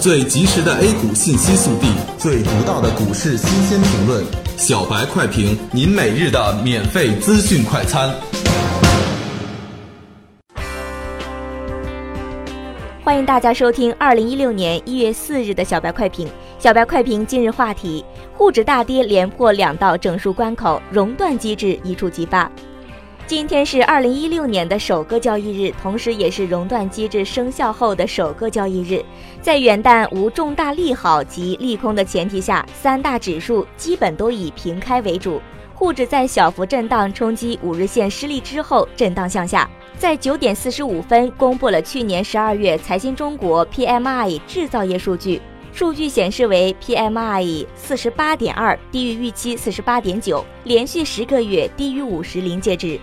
最及时的 A 股信息速递，最独到的股市新鲜评论，小白快评，您每日的免费资讯快餐。欢迎大家收听二零一六年一月四日的小白快评。小白快评今日话题：沪指大跌，连破两道整数关口，熔断机制一触即发。今天是二零一六年的首个交易日，同时也是熔断机制生效后的首个交易日。在元旦无重大利好及利空的前提下，三大指数基本都以平开为主。沪指在小幅震荡冲击五日线失利之后，震荡向下。在九点四十五分公布了去年十二月财新中国 PMI 制造业数据，数据显示为 PMI 四十八点二，低于预期四十八点九，连续十个月低于五十临界值。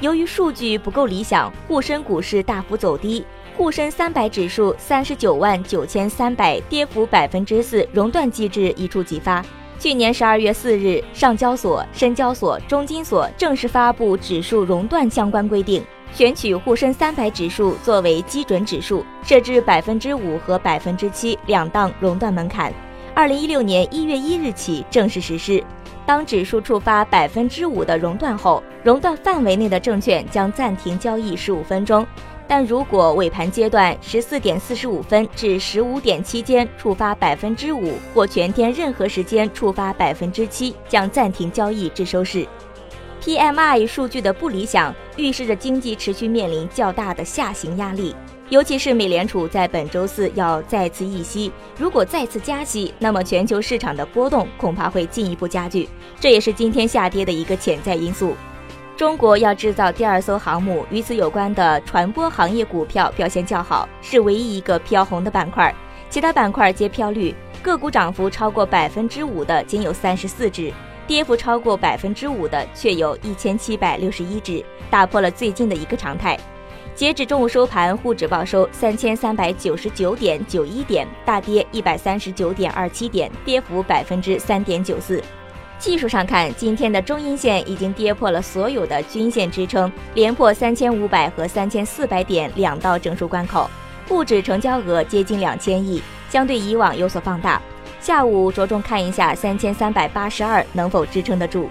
由于数据不够理想，沪深股市大幅走低，沪深三百指数三十九万九千三百，跌幅百分之四，熔断机制一触即发。去年十二月四日，上交所、深交所、中金所正式发布指数熔断相关规定，选取沪深三百指数作为基准指数，设置百分之五和百分之七两档熔断门槛，二零一六年一月一日起正式实施。当指数触发百分之五的熔断后，熔断范围内的证券将暂停交易十五分钟。但如果尾盘阶段十四点四十五分至十五点期间触发百分之五，或全天任何时间触发百分之七，将暂停交易至收市。PMI 数据的不理想，预示着经济持续面临较大的下行压力。尤其是美联储在本周四要再次议息，如果再次加息，那么全球市场的波动恐怕会进一步加剧，这也是今天下跌的一个潜在因素。中国要制造第二艘航母，与此有关的船舶行业股票表现较好，是唯一一个飘红的板块，其他板块皆飘绿，个股涨幅超过百分之五的仅有三十四只，跌幅超过百分之五的却有一千七百六十一只，打破了最近的一个常态。截止中午收盘，沪指报收三千三百九十九点九一点，大跌一百三十九点二七点，跌幅百分之三点九四。技术上看，今天的中阴线已经跌破了所有的均线支撑，连破三千五百和三千四百点两道整数关口，沪指成交额接近两千亿，相对以往有所放大。下午着重看一下三千三百八十二能否支撑得住。